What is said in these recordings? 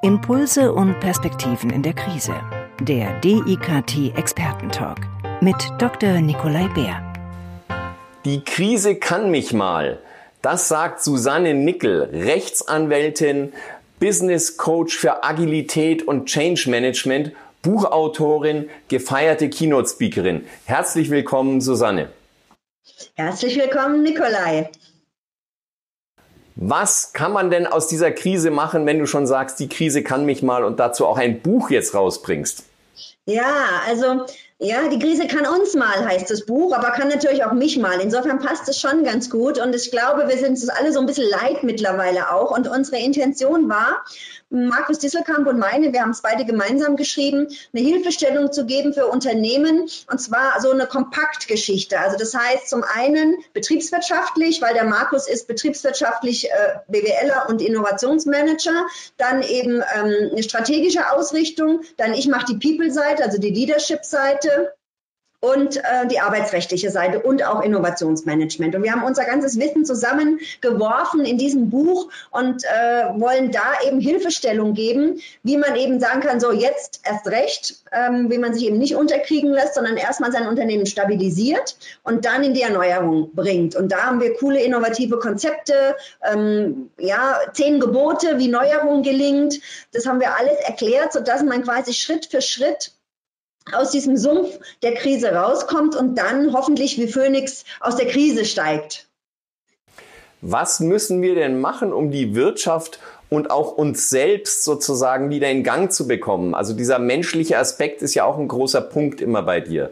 Impulse und Perspektiven in der Krise. Der DIKT Expertentalk mit Dr. Nikolai Bär. Die Krise kann mich mal. Das sagt Susanne Nickel, Rechtsanwältin, Business Coach für Agilität und Change Management, Buchautorin, gefeierte Keynote Speakerin. Herzlich willkommen, Susanne. Herzlich willkommen, Nikolai. Was kann man denn aus dieser Krise machen, wenn du schon sagst, die Krise kann mich mal und dazu auch ein Buch jetzt rausbringst? Ja, also ja, die Krise kann uns mal, heißt das Buch, aber kann natürlich auch mich mal. Insofern passt es schon ganz gut. Und ich glaube, wir sind es alle so ein bisschen leid mittlerweile auch. Und unsere Intention war, Markus Disselkamp und meine, wir haben es beide gemeinsam geschrieben, eine Hilfestellung zu geben für Unternehmen und zwar so eine Kompaktgeschichte. Also das heißt zum einen betriebswirtschaftlich, weil der Markus ist betriebswirtschaftlich äh, BWLer und Innovationsmanager, dann eben ähm, eine strategische Ausrichtung, dann ich mache die People-Seite, also die Leadership-Seite und äh, die arbeitsrechtliche Seite und auch Innovationsmanagement. Und wir haben unser ganzes Wissen zusammengeworfen in diesem Buch und äh, wollen da eben Hilfestellung geben, wie man eben sagen kann, so jetzt erst recht, ähm, wie man sich eben nicht unterkriegen lässt, sondern erstmal sein Unternehmen stabilisiert und dann in die Erneuerung bringt. Und da haben wir coole innovative Konzepte, ähm, ja, zehn Gebote, wie Neuerung gelingt. Das haben wir alles erklärt, sodass man quasi Schritt für Schritt aus diesem Sumpf der Krise rauskommt und dann hoffentlich wie Phönix aus der Krise steigt. Was müssen wir denn machen, um die Wirtschaft und auch uns selbst sozusagen wieder in Gang zu bekommen? Also dieser menschliche Aspekt ist ja auch ein großer Punkt immer bei dir.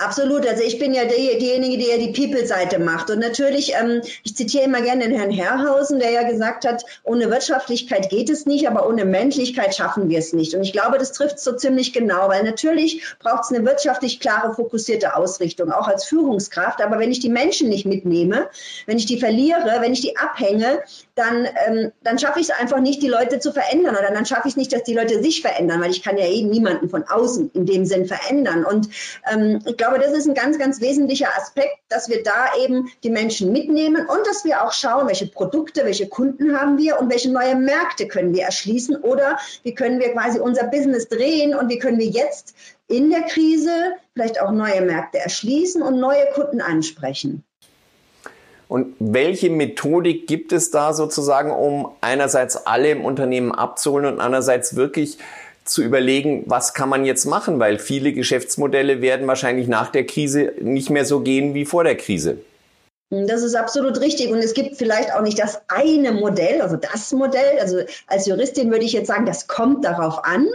Absolut. Also ich bin ja die, diejenige, die ja die People-Seite macht. Und natürlich, ähm, ich zitiere immer gerne den Herrn Herrhausen, der ja gesagt hat, ohne Wirtschaftlichkeit geht es nicht, aber ohne Menschlichkeit schaffen wir es nicht. Und ich glaube, das trifft so ziemlich genau, weil natürlich braucht es eine wirtschaftlich klare, fokussierte Ausrichtung, auch als Führungskraft. Aber wenn ich die Menschen nicht mitnehme, wenn ich die verliere, wenn ich die abhänge, dann, ähm, dann schaffe ich es einfach nicht, die Leute zu verändern. Oder dann schaffe ich es nicht, dass die Leute sich verändern, weil ich kann ja eben niemanden von außen in dem Sinn verändern. Und ähm, ich glaube, glaube, das ist ein ganz, ganz wesentlicher Aspekt, dass wir da eben die Menschen mitnehmen und dass wir auch schauen, welche Produkte, welche Kunden haben wir und welche neue Märkte können wir erschließen oder wie können wir quasi unser Business drehen und wie können wir jetzt in der Krise vielleicht auch neue Märkte erschließen und neue Kunden ansprechen. Und welche Methodik gibt es da sozusagen, um einerseits alle im Unternehmen abzuholen und andererseits wirklich zu überlegen, was kann man jetzt machen, weil viele Geschäftsmodelle werden wahrscheinlich nach der Krise nicht mehr so gehen wie vor der Krise. Das ist absolut richtig. Und es gibt vielleicht auch nicht das eine Modell, also das Modell. Also als Juristin würde ich jetzt sagen, das kommt darauf an.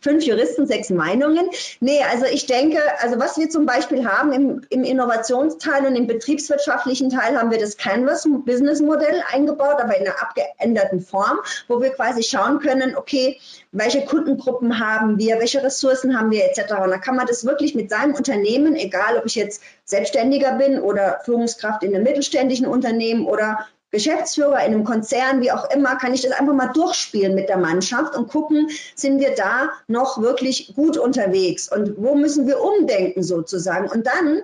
Fünf Juristen, sechs Meinungen. Nee, also ich denke, also was wir zum Beispiel haben im, im Innovationsteil und im betriebswirtschaftlichen Teil haben wir das Canvas Business Modell eingebaut, aber in einer abgeänderten Form, wo wir quasi schauen können, okay, welche Kundengruppen haben wir, welche Ressourcen haben wir etc. Und da kann man das wirklich mit seinem Unternehmen, egal ob ich jetzt Selbstständiger bin oder Führungskraft in einem mittelständischen Unternehmen oder Geschäftsführer in einem Konzern, wie auch immer, kann ich das einfach mal durchspielen mit der Mannschaft und gucken, sind wir da noch wirklich gut unterwegs und wo müssen wir umdenken sozusagen. Und dann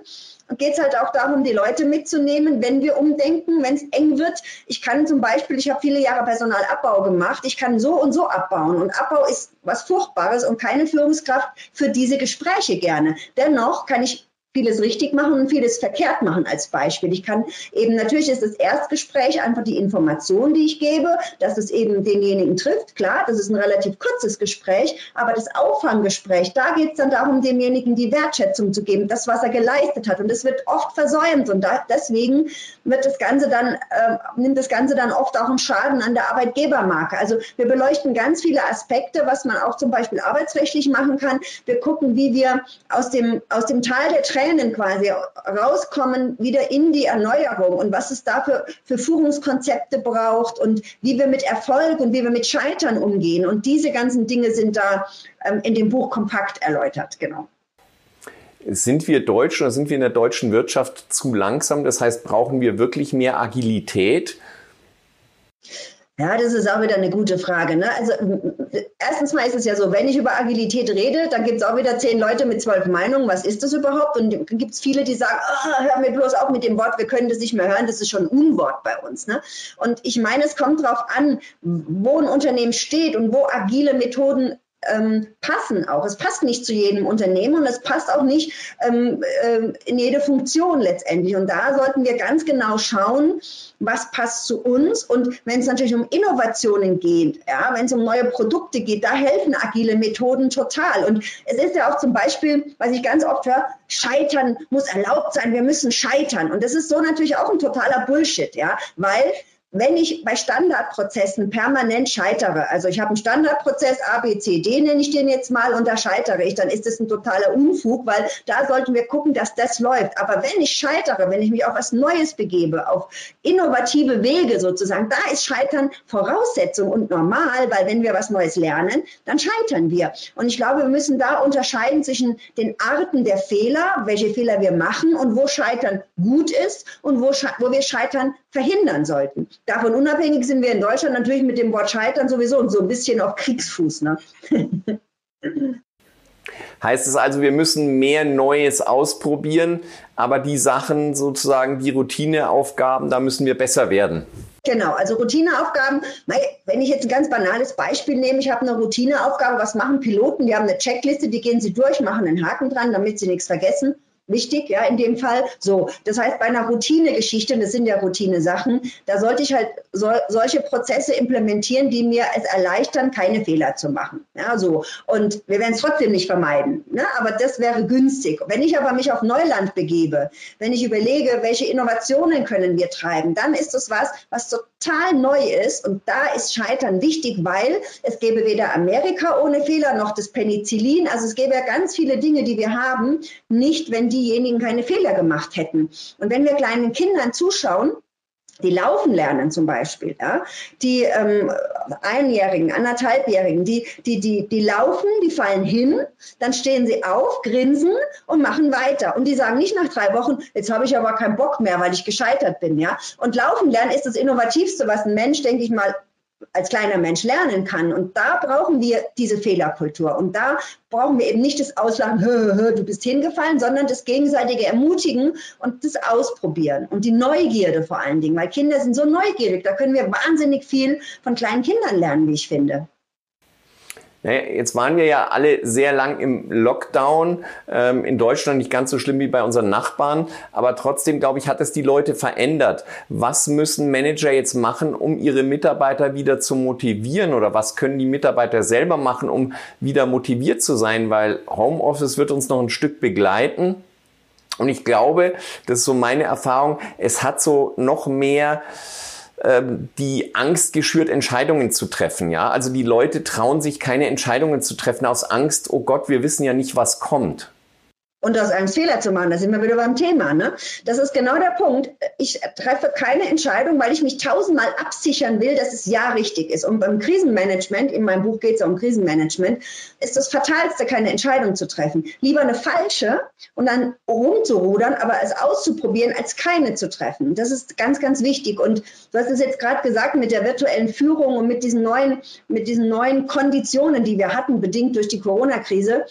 geht es halt auch darum, die Leute mitzunehmen, wenn wir umdenken, wenn es eng wird. Ich kann zum Beispiel, ich habe viele Jahre Personalabbau gemacht, ich kann so und so abbauen. Und Abbau ist was Furchtbares und keine Führungskraft für diese Gespräche gerne. Dennoch kann ich vieles richtig machen und vieles verkehrt machen als Beispiel. Ich kann eben, natürlich ist das Erstgespräch einfach die Information, die ich gebe, dass es eben denjenigen trifft. Klar, das ist ein relativ kurzes Gespräch, aber das Auffanggespräch, da geht es dann darum, demjenigen die Wertschätzung zu geben, das, was er geleistet hat. Und das wird oft versäumt und da, deswegen wird das Ganze dann, äh, nimmt das Ganze dann oft auch einen Schaden an der Arbeitgebermarke. Also wir beleuchten ganz viele Aspekte, was man auch zum Beispiel arbeitsrechtlich machen kann. Wir gucken, wie wir aus dem, aus dem Teil der Training Tränen quasi rauskommen, wieder in die Erneuerung und was es dafür für Führungskonzepte braucht und wie wir mit Erfolg und wie wir mit Scheitern umgehen. Und diese ganzen Dinge sind da ähm, in dem Buch kompakt erläutert, genau. Sind wir Deutschen oder sind wir in der deutschen Wirtschaft zu langsam? Das heißt, brauchen wir wirklich mehr Agilität? Ja, das ist auch wieder eine gute Frage. Ne? Also erstens mal ist es ja so, wenn ich über Agilität rede, dann gibt es auch wieder zehn Leute mit zwölf Meinungen. Was ist das überhaupt? Und gibt es viele, die sagen, oh, hör mir bloß auf mit dem Wort, wir können das nicht mehr hören, das ist schon Unwort bei uns. Ne? Und ich meine, es kommt darauf an, wo ein Unternehmen steht und wo agile Methoden ähm, passen auch. Es passt nicht zu jedem Unternehmen und es passt auch nicht ähm, äh, in jede Funktion letztendlich. Und da sollten wir ganz genau schauen, was passt zu uns. Und wenn es natürlich um Innovationen geht, ja, wenn es um neue Produkte geht, da helfen agile Methoden total. Und es ist ja auch zum Beispiel, was ich ganz oft höre, Scheitern muss erlaubt sein, wir müssen scheitern. Und das ist so natürlich auch ein totaler Bullshit, ja, weil wenn ich bei Standardprozessen permanent scheitere, also ich habe einen Standardprozess A, B, C, D nenne ich den jetzt mal und da scheitere ich, dann ist das ein totaler Unfug, weil da sollten wir gucken, dass das läuft. Aber wenn ich scheitere, wenn ich mich auf was Neues begebe, auf innovative Wege sozusagen, da ist Scheitern Voraussetzung und normal, weil wenn wir was Neues lernen, dann scheitern wir. Und ich glaube, wir müssen da unterscheiden zwischen den Arten der Fehler, welche Fehler wir machen und wo Scheitern gut ist und wo, wo wir Scheitern verhindern sollten. Davon unabhängig sind wir in Deutschland natürlich mit dem Wort Scheitern sowieso so ein bisschen auf Kriegsfuß. Ne? Heißt es also, wir müssen mehr Neues ausprobieren, aber die Sachen sozusagen, die Routineaufgaben, da müssen wir besser werden. Genau, also Routineaufgaben, wenn ich jetzt ein ganz banales Beispiel nehme, ich habe eine Routineaufgabe, was machen Piloten? Die haben eine Checkliste, die gehen sie durch, machen einen Haken dran, damit sie nichts vergessen wichtig, ja, in dem Fall. So, das heißt, bei einer Routinegeschichte, das sind ja Routine-Sachen, da sollte ich halt so, solche Prozesse implementieren, die mir es erleichtern, keine Fehler zu machen. Ja, so. Und wir werden es trotzdem nicht vermeiden, ne? aber das wäre günstig. Wenn ich aber mich auf Neuland begebe, wenn ich überlege, welche Innovationen können wir treiben, dann ist das was, was total neu ist und da ist Scheitern wichtig, weil es gäbe weder Amerika ohne Fehler noch das Penicillin. Also es gäbe ja ganz viele Dinge, die wir haben, nicht wenn die diejenigen keine Fehler gemacht hätten. Und wenn wir kleinen Kindern zuschauen, die laufen lernen zum Beispiel, ja, die ähm, Einjährigen, anderthalbjährigen, die, die, die, die laufen, die fallen hin, dann stehen sie auf, grinsen und machen weiter. Und die sagen nicht nach drei Wochen, jetzt habe ich aber keinen Bock mehr, weil ich gescheitert bin, ja. Und laufen lernen ist das Innovativste, was ein Mensch, denke ich mal, als kleiner Mensch lernen kann. Und da brauchen wir diese Fehlerkultur. Und da brauchen wir eben nicht das Auslachen, hö, hö, du bist hingefallen, sondern das gegenseitige Ermutigen und das Ausprobieren und die Neugierde vor allen Dingen, weil Kinder sind so neugierig. Da können wir wahnsinnig viel von kleinen Kindern lernen, wie ich finde. Jetzt waren wir ja alle sehr lang im Lockdown, ähm, in Deutschland nicht ganz so schlimm wie bei unseren Nachbarn, aber trotzdem, glaube ich, hat es die Leute verändert. Was müssen Manager jetzt machen, um ihre Mitarbeiter wieder zu motivieren oder was können die Mitarbeiter selber machen, um wieder motiviert zu sein, weil Homeoffice wird uns noch ein Stück begleiten. Und ich glaube, das ist so meine Erfahrung, es hat so noch mehr die Angst geschürt, Entscheidungen zu treffen. Ja, also die Leute trauen sich keine Entscheidungen zu treffen aus Angst. Oh Gott, wir wissen ja nicht, was kommt und aus Angst Fehler zu machen. Da sind wir wieder beim Thema. Ne? Das ist genau der Punkt. Ich treffe keine Entscheidung, weil ich mich tausendmal absichern will, dass es ja richtig ist. Und beim Krisenmanagement, in meinem Buch geht es ja um Krisenmanagement, ist das Fatalste, keine Entscheidung zu treffen. Lieber eine falsche und dann rumzurudern, aber es auszuprobieren, als keine zu treffen. Das ist ganz, ganz wichtig. Und du hast es jetzt gerade gesagt mit der virtuellen Führung und mit diesen neuen, mit diesen neuen Konditionen, die wir hatten, bedingt durch die Corona-Krise.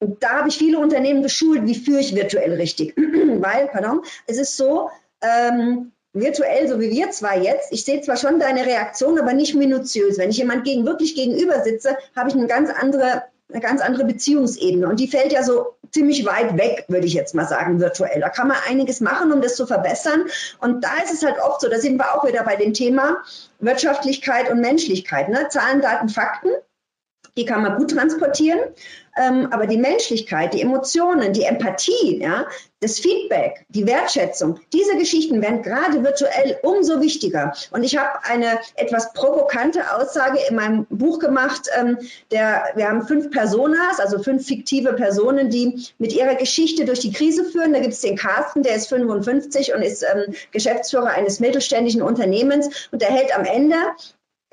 Und da habe ich viele Unternehmen geschult, wie führe ich virtuell richtig. Weil, pardon, es ist so, ähm, virtuell, so wie wir zwei jetzt, ich sehe zwar schon deine Reaktion, aber nicht minutiös. Wenn ich jemand gegen, wirklich gegenüber sitze, habe ich eine ganz andere, eine ganz andere Beziehungsebene. Und die fällt ja so ziemlich weit weg, würde ich jetzt mal sagen, virtuell. Da kann man einiges machen, um das zu verbessern. Und da ist es halt oft so, da sind wir auch wieder bei dem Thema Wirtschaftlichkeit und Menschlichkeit. Ne? Zahlen, Daten, Fakten. Die kann man gut transportieren. Ähm, aber die Menschlichkeit, die Emotionen, die Empathie, ja, das Feedback, die Wertschätzung, diese Geschichten werden gerade virtuell umso wichtiger. Und ich habe eine etwas provokante Aussage in meinem Buch gemacht. Ähm, der, wir haben fünf Personas, also fünf fiktive Personen, die mit ihrer Geschichte durch die Krise führen. Da gibt es den Carsten, der ist 55 und ist ähm, Geschäftsführer eines mittelständischen Unternehmens und der hält am Ende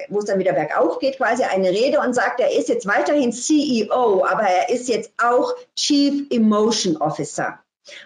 wo es dann wieder bergauf geht, quasi eine Rede und sagt, er ist jetzt weiterhin CEO, aber er ist jetzt auch Chief Emotion Officer.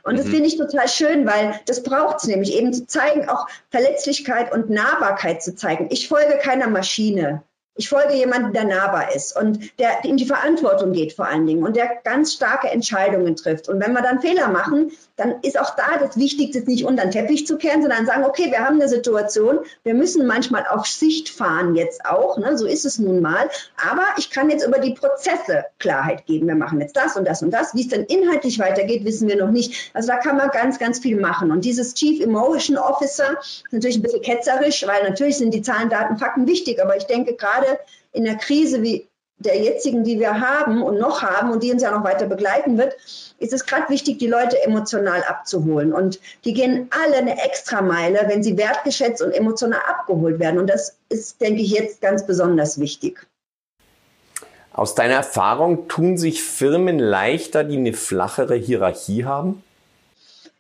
Und das mhm. finde ich total schön, weil das braucht es nämlich eben zu zeigen, auch Verletzlichkeit und Nahbarkeit zu zeigen. Ich folge keiner Maschine. Ich folge jemandem, der nahbar ist und der in die Verantwortung geht vor allen Dingen und der ganz starke Entscheidungen trifft. Und wenn wir dann Fehler machen, dann ist auch da das Wichtigste, nicht unter den Teppich zu kehren, sondern sagen, okay, wir haben eine Situation, wir müssen manchmal auf Sicht fahren jetzt auch, ne? so ist es nun mal. Aber ich kann jetzt über die Prozesse Klarheit geben. Wir machen jetzt das und das und das. Wie es dann inhaltlich weitergeht, wissen wir noch nicht. Also da kann man ganz, ganz viel machen. Und dieses Chief Emotion Officer ist natürlich ein bisschen ketzerisch, weil natürlich sind die Zahlen, Daten, Fakten wichtig. Aber ich denke gerade in der Krise wie der jetzigen, die wir haben und noch haben und die uns ja noch weiter begleiten wird, ist es gerade wichtig, die Leute emotional abzuholen. Und die gehen alle eine Extrameile, wenn sie wertgeschätzt und emotional abgeholt werden. Und das ist, denke ich, jetzt ganz besonders wichtig. Aus deiner Erfahrung tun sich Firmen leichter, die eine flachere Hierarchie haben?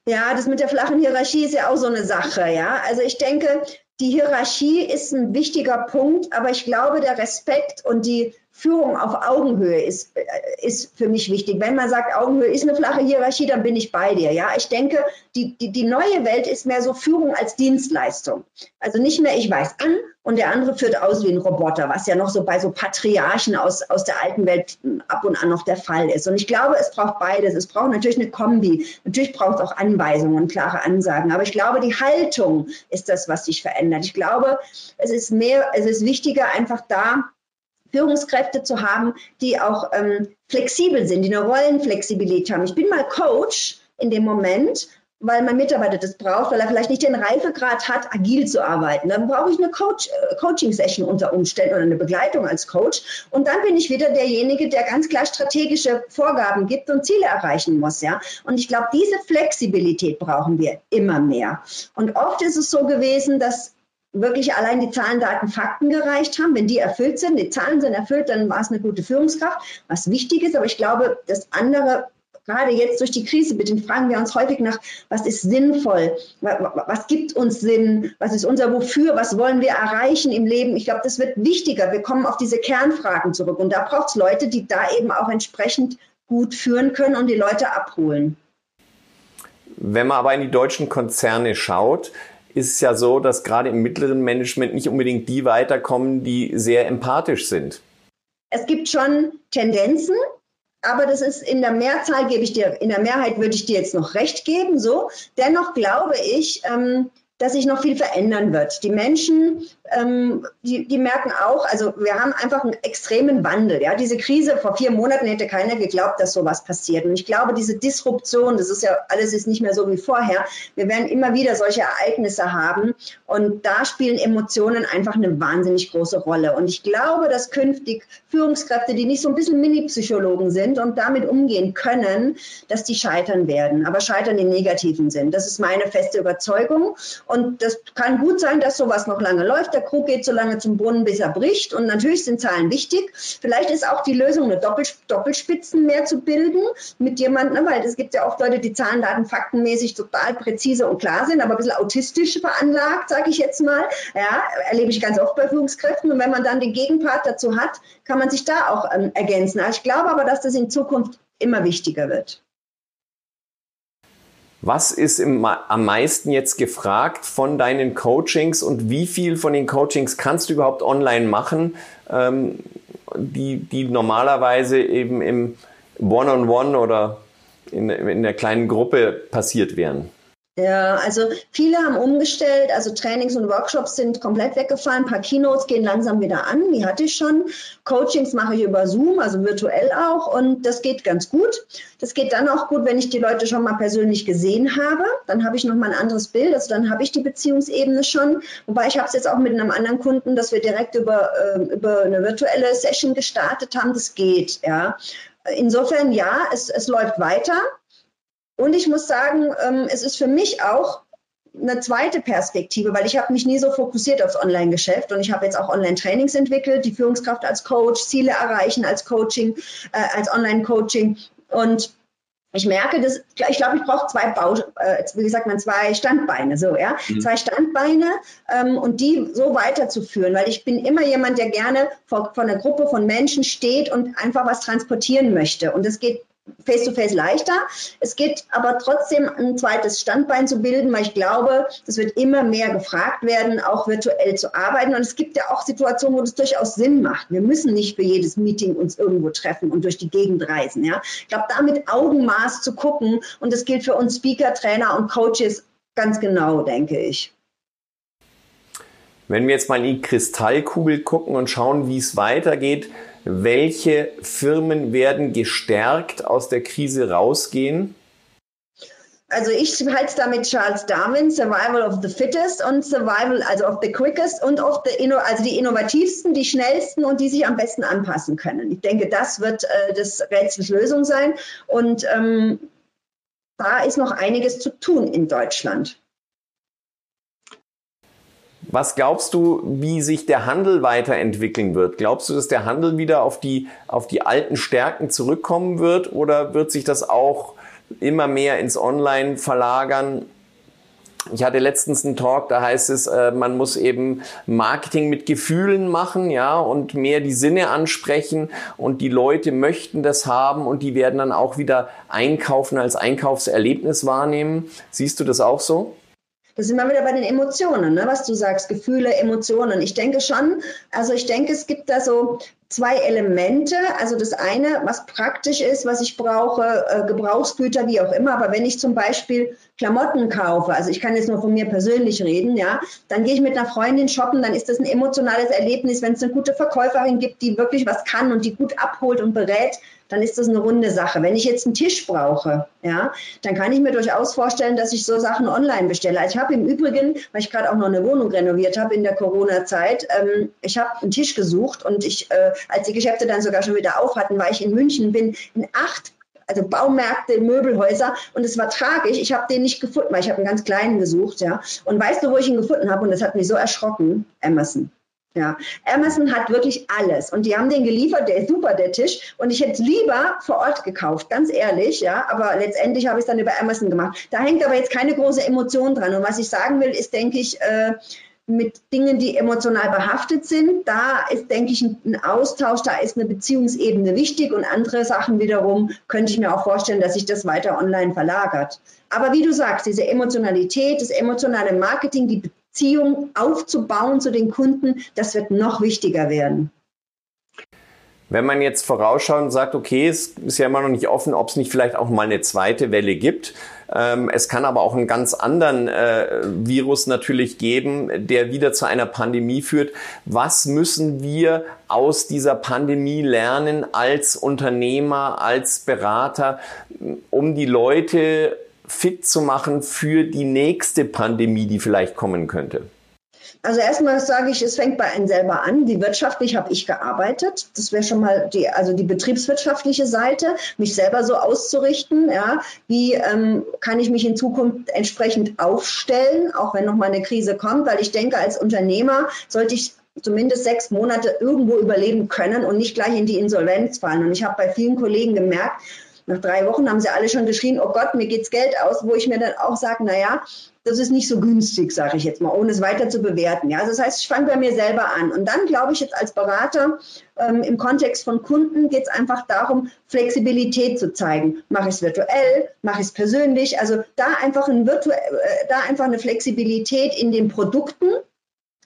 Ja, das mit der flachen Hierarchie ist ja auch so eine Sache, ja. Also ich denke, die Hierarchie ist ein wichtiger Punkt, aber ich glaube, der Respekt und die Führung auf Augenhöhe ist, äh, ist für mich wichtig. Wenn man sagt, Augenhöhe ist eine flache Hierarchie, dann bin ich bei dir. Ja, ich denke, die, die, die neue Welt ist mehr so Führung als Dienstleistung. Also nicht mehr, ich weiß an und der andere führt aus wie ein Roboter, was ja noch so bei so Patriarchen aus, aus der alten Welt ab und an noch der Fall ist. Und ich glaube, es braucht beides. Es braucht natürlich eine Kombi. Natürlich braucht es auch Anweisungen, klare Ansagen. Aber ich glaube, die Haltung ist das, was sich verändert. Ich glaube, es ist mehr, es ist wichtiger, einfach da Führungskräfte zu haben, die auch ähm, flexibel sind, die eine Rollenflexibilität haben. Ich bin mal Coach in dem Moment, weil mein Mitarbeiter das braucht, weil er vielleicht nicht den Reifegrad hat, agil zu arbeiten. Dann brauche ich eine Coach, äh, Coaching-Session unter Umständen oder eine Begleitung als Coach. Und dann bin ich wieder derjenige, der ganz klar strategische Vorgaben gibt und Ziele erreichen muss. Ja? Und ich glaube, diese Flexibilität brauchen wir immer mehr. Und oft ist es so gewesen, dass wirklich allein die Zahlen, Daten, Fakten gereicht haben. Wenn die erfüllt sind, die Zahlen sind erfüllt, dann war es eine gute Führungskraft, was wichtig ist. Aber ich glaube, das andere gerade jetzt durch die Krise bedingt, fragen wir uns häufig nach, was ist sinnvoll? Was gibt uns Sinn? Was ist unser Wofür? Was wollen wir erreichen im Leben? Ich glaube, das wird wichtiger. Wir kommen auf diese Kernfragen zurück. Und da braucht es Leute, die da eben auch entsprechend gut führen können und die Leute abholen. Wenn man aber in die deutschen Konzerne schaut, ist es ja so, dass gerade im mittleren Management nicht unbedingt die weiterkommen, die sehr empathisch sind. Es gibt schon Tendenzen, aber das ist in der Mehrzahl, gebe ich dir, in der Mehrheit würde ich dir jetzt noch recht geben, so. Dennoch glaube ich, ähm, dass sich noch viel verändern wird. Die Menschen, ähm, die, die merken auch, also wir haben einfach einen extremen Wandel. Ja, diese Krise vor vier Monaten hätte keiner geglaubt, dass sowas passiert. Und ich glaube, diese Disruption, das ist ja alles ist nicht mehr so wie vorher. Wir werden immer wieder solche Ereignisse haben und da spielen Emotionen einfach eine wahnsinnig große Rolle. Und ich glaube, dass künftig Führungskräfte, die nicht so ein bisschen Mini-Psychologen sind und damit umgehen können, dass die scheitern werden, aber scheitern im negativen Sinn. Das ist meine feste Überzeugung. Und das kann gut sein, dass sowas noch lange läuft. Der Krug geht so lange zum Brunnen, bis er bricht. Und natürlich sind Zahlen wichtig. Vielleicht ist auch die Lösung, eine Doppel Doppelspitzen mehr zu bilden mit jemandem, weil es gibt ja oft Leute, die Zahlen, Daten, faktenmäßig total präzise und klar sind, aber ein bisschen autistisch veranlagt, sage ich jetzt mal. Ja, erlebe ich ganz oft bei Führungskräften. Und wenn man dann den Gegenpart dazu hat, kann man sich da auch ähm, ergänzen. Also ich glaube aber, dass das in Zukunft immer wichtiger wird. Was ist im, am meisten jetzt gefragt von deinen Coachings und wie viel von den Coachings kannst du überhaupt online machen, ähm, die, die normalerweise eben im One-on-One -on -One oder in, in der kleinen Gruppe passiert wären? Ja, also viele haben umgestellt, also Trainings und Workshops sind komplett weggefallen, ein paar Keynotes gehen langsam wieder an, die hatte ich schon. Coachings mache ich über Zoom, also virtuell auch und das geht ganz gut. Das geht dann auch gut, wenn ich die Leute schon mal persönlich gesehen habe, dann habe ich noch mal ein anderes Bild, also dann habe ich die Beziehungsebene schon. Wobei ich habe es jetzt auch mit einem anderen Kunden, dass wir direkt über, äh, über eine virtuelle Session gestartet haben, das geht, ja. Insofern ja, es, es läuft weiter. Und ich muss sagen, ähm, es ist für mich auch eine zweite Perspektive, weil ich habe mich nie so fokussiert aufs Online-Geschäft und ich habe jetzt auch Online-Trainings entwickelt, die Führungskraft als Coach, Ziele erreichen als Coaching, äh, als Online-Coaching. Und ich merke, dass ich glaube, ich brauche zwei Bau, äh, wie sagt man, zwei Standbeine, so ja, mhm. zwei Standbeine ähm, und die so weiterzuführen, weil ich bin immer jemand, der gerne vor, vor einer Gruppe von Menschen steht und einfach was transportieren möchte. Und das geht face-to-face -face leichter. Es geht aber trotzdem ein zweites Standbein zu bilden, weil ich glaube, es wird immer mehr gefragt werden, auch virtuell zu arbeiten. Und es gibt ja auch Situationen, wo das durchaus Sinn macht. Wir müssen nicht für jedes Meeting uns irgendwo treffen und durch die Gegend reisen. Ja? Ich glaube, da mit Augenmaß zu gucken, und das gilt für uns Speaker, Trainer und Coaches ganz genau, denke ich. Wenn wir jetzt mal in die Kristallkugel gucken und schauen, wie es weitergeht, welche Firmen werden gestärkt aus der Krise rausgehen? Also ich halte es da mit Charles Darwin, Survival of the Fittest und Survival, also of the Quickest und of the, also die innovativsten, die schnellsten und die sich am besten anpassen können. Ich denke, das wird äh, das Rätsels Lösung sein. Und ähm, da ist noch einiges zu tun in Deutschland. Was glaubst du, wie sich der Handel weiterentwickeln wird? Glaubst du, dass der Handel wieder auf die, auf die alten Stärken zurückkommen wird oder wird sich das auch immer mehr ins Online verlagern? Ich hatte letztens einen Talk, da heißt es, äh, man muss eben Marketing mit Gefühlen machen, ja, und mehr die Sinne ansprechen und die Leute möchten das haben und die werden dann auch wieder einkaufen als Einkaufserlebnis wahrnehmen. Siehst du das auch so? Da sind wir wieder bei den Emotionen, ne? was du sagst, Gefühle, Emotionen. Ich denke schon, also ich denke, es gibt da so zwei Elemente. Also das eine, was praktisch ist, was ich brauche, äh, Gebrauchsgüter, wie auch immer. Aber wenn ich zum Beispiel Klamotten kaufe, also ich kann jetzt nur von mir persönlich reden, ja, dann gehe ich mit einer Freundin shoppen, dann ist das ein emotionales Erlebnis, wenn es eine gute Verkäuferin gibt, die wirklich was kann und die gut abholt und berät, dann ist das eine runde Sache. Wenn ich jetzt einen Tisch brauche, ja, dann kann ich mir durchaus vorstellen, dass ich so Sachen online bestelle. Also ich habe im Übrigen, weil ich gerade auch noch eine Wohnung renoviert habe in der Corona-Zeit, ähm, ich habe einen Tisch gesucht und ich, äh, als die Geschäfte dann sogar schon wieder auf hatten, war ich in München, bin in acht also Baumärkte, Möbelhäuser und es war tragisch. Ich habe den nicht gefunden, weil ich habe einen ganz kleinen gesucht, ja. Und weißt du, wo ich ihn gefunden habe? Und das hat mich so erschrocken, Amazon. Ja, Amazon hat wirklich alles und die haben den geliefert, der ist super, der Tisch. Und ich hätte es lieber vor Ort gekauft, ganz ehrlich, ja. Aber letztendlich habe ich es dann über Amazon gemacht. Da hängt aber jetzt keine große Emotion dran. Und was ich sagen will, ist, denke ich, äh, mit Dingen, die emotional behaftet sind, da ist, denke ich, ein Austausch, da ist eine Beziehungsebene wichtig und andere Sachen wiederum könnte ich mir auch vorstellen, dass sich das weiter online verlagert. Aber wie du sagst, diese Emotionalität, das emotionale Marketing, die Beziehung aufzubauen zu den Kunden, das wird noch wichtiger werden. Wenn man jetzt vorausschaut und sagt, okay, es ist ja immer noch nicht offen, ob es nicht vielleicht auch mal eine zweite Welle gibt. Ähm, es kann aber auch einen ganz anderen äh, Virus natürlich geben, der wieder zu einer Pandemie führt. Was müssen wir aus dieser Pandemie lernen als Unternehmer, als Berater, um die Leute fit zu machen für die nächste Pandemie, die vielleicht kommen könnte? Also erstmal sage ich, es fängt bei einem selber an. Die wirtschaftlich habe ich gearbeitet. Das wäre schon mal die, also die betriebswirtschaftliche Seite, mich selber so auszurichten. Ja, wie ähm, kann ich mich in Zukunft entsprechend aufstellen, auch wenn noch mal eine Krise kommt? Weil ich denke, als Unternehmer sollte ich zumindest sechs Monate irgendwo überleben können und nicht gleich in die Insolvenz fallen. Und ich habe bei vielen Kollegen gemerkt, nach drei Wochen haben sie alle schon geschrien, oh Gott, mir geht's Geld aus, wo ich mir dann auch sage, naja, das ist nicht so günstig, sage ich jetzt mal, ohne es weiter zu bewerten. Ja, also das heißt, ich fange bei mir selber an. Und dann glaube ich jetzt als Berater ähm, im Kontext von Kunden geht es einfach darum, Flexibilität zu zeigen. Mache ich es virtuell, mache ich es persönlich. Also da einfach, ein virtuell, äh, da einfach eine Flexibilität in den Produkten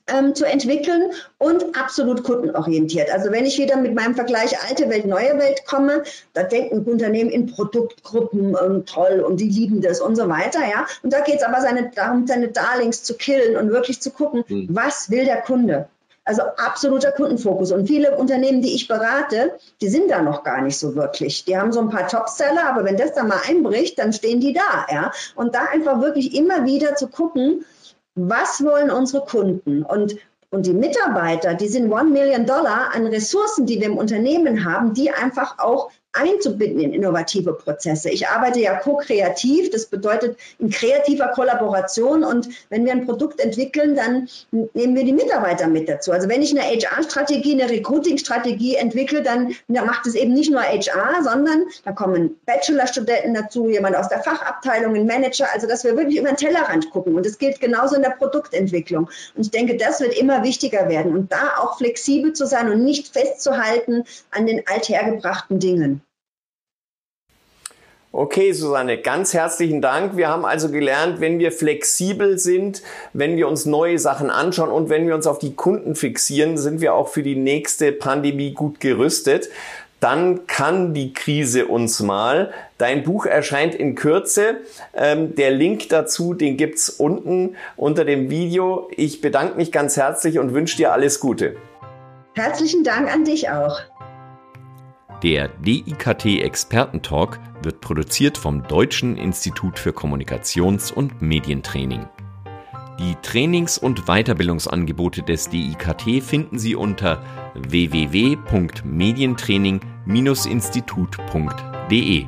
ähm, zu entwickeln und absolut kundenorientiert. Also wenn ich wieder mit meinem Vergleich alte Welt, neue Welt komme, da denken Unternehmen in Produktgruppen und toll und die lieben das und so weiter, ja. Und da geht es aber seine, darum, seine Darlings zu killen und wirklich zu gucken, mhm. was will der Kunde? Also absoluter Kundenfokus. Und viele Unternehmen, die ich berate, die sind da noch gar nicht so wirklich. Die haben so ein paar Topseller, aber wenn das dann mal einbricht, dann stehen die da, ja. Und da einfach wirklich immer wieder zu gucken, was wollen unsere Kunden? Und, und die Mitarbeiter, die sind One Million Dollar an Ressourcen, die wir im Unternehmen haben, die einfach auch einzubinden in innovative Prozesse. Ich arbeite ja ko-kreativ, das bedeutet in kreativer Kollaboration und wenn wir ein Produkt entwickeln, dann nehmen wir die Mitarbeiter mit dazu. Also wenn ich eine HR-Strategie, eine Recruiting-Strategie entwickle, dann macht es eben nicht nur HR, sondern da kommen Bachelorstudenten dazu, jemand aus der Fachabteilung, ein Manager, also dass wir wirklich über den Tellerrand gucken und das gilt genauso in der Produktentwicklung. Und ich denke, das wird immer wichtiger werden und da auch flexibel zu sein und nicht festzuhalten an den althergebrachten Dingen. Okay, Susanne, ganz herzlichen Dank. Wir haben also gelernt, wenn wir flexibel sind, wenn wir uns neue Sachen anschauen und wenn wir uns auf die Kunden fixieren, sind wir auch für die nächste Pandemie gut gerüstet. Dann kann die Krise uns mal. Dein Buch erscheint in Kürze. Ähm, der Link dazu, den gibt's unten unter dem Video. Ich bedanke mich ganz herzlich und wünsche dir alles Gute. Herzlichen Dank an dich auch. Der DIKT Expertentalk wird produziert vom Deutschen Institut für Kommunikations- und Medientraining. Die Trainings- und Weiterbildungsangebote des DIKT finden Sie unter www.medientraining-institut.de.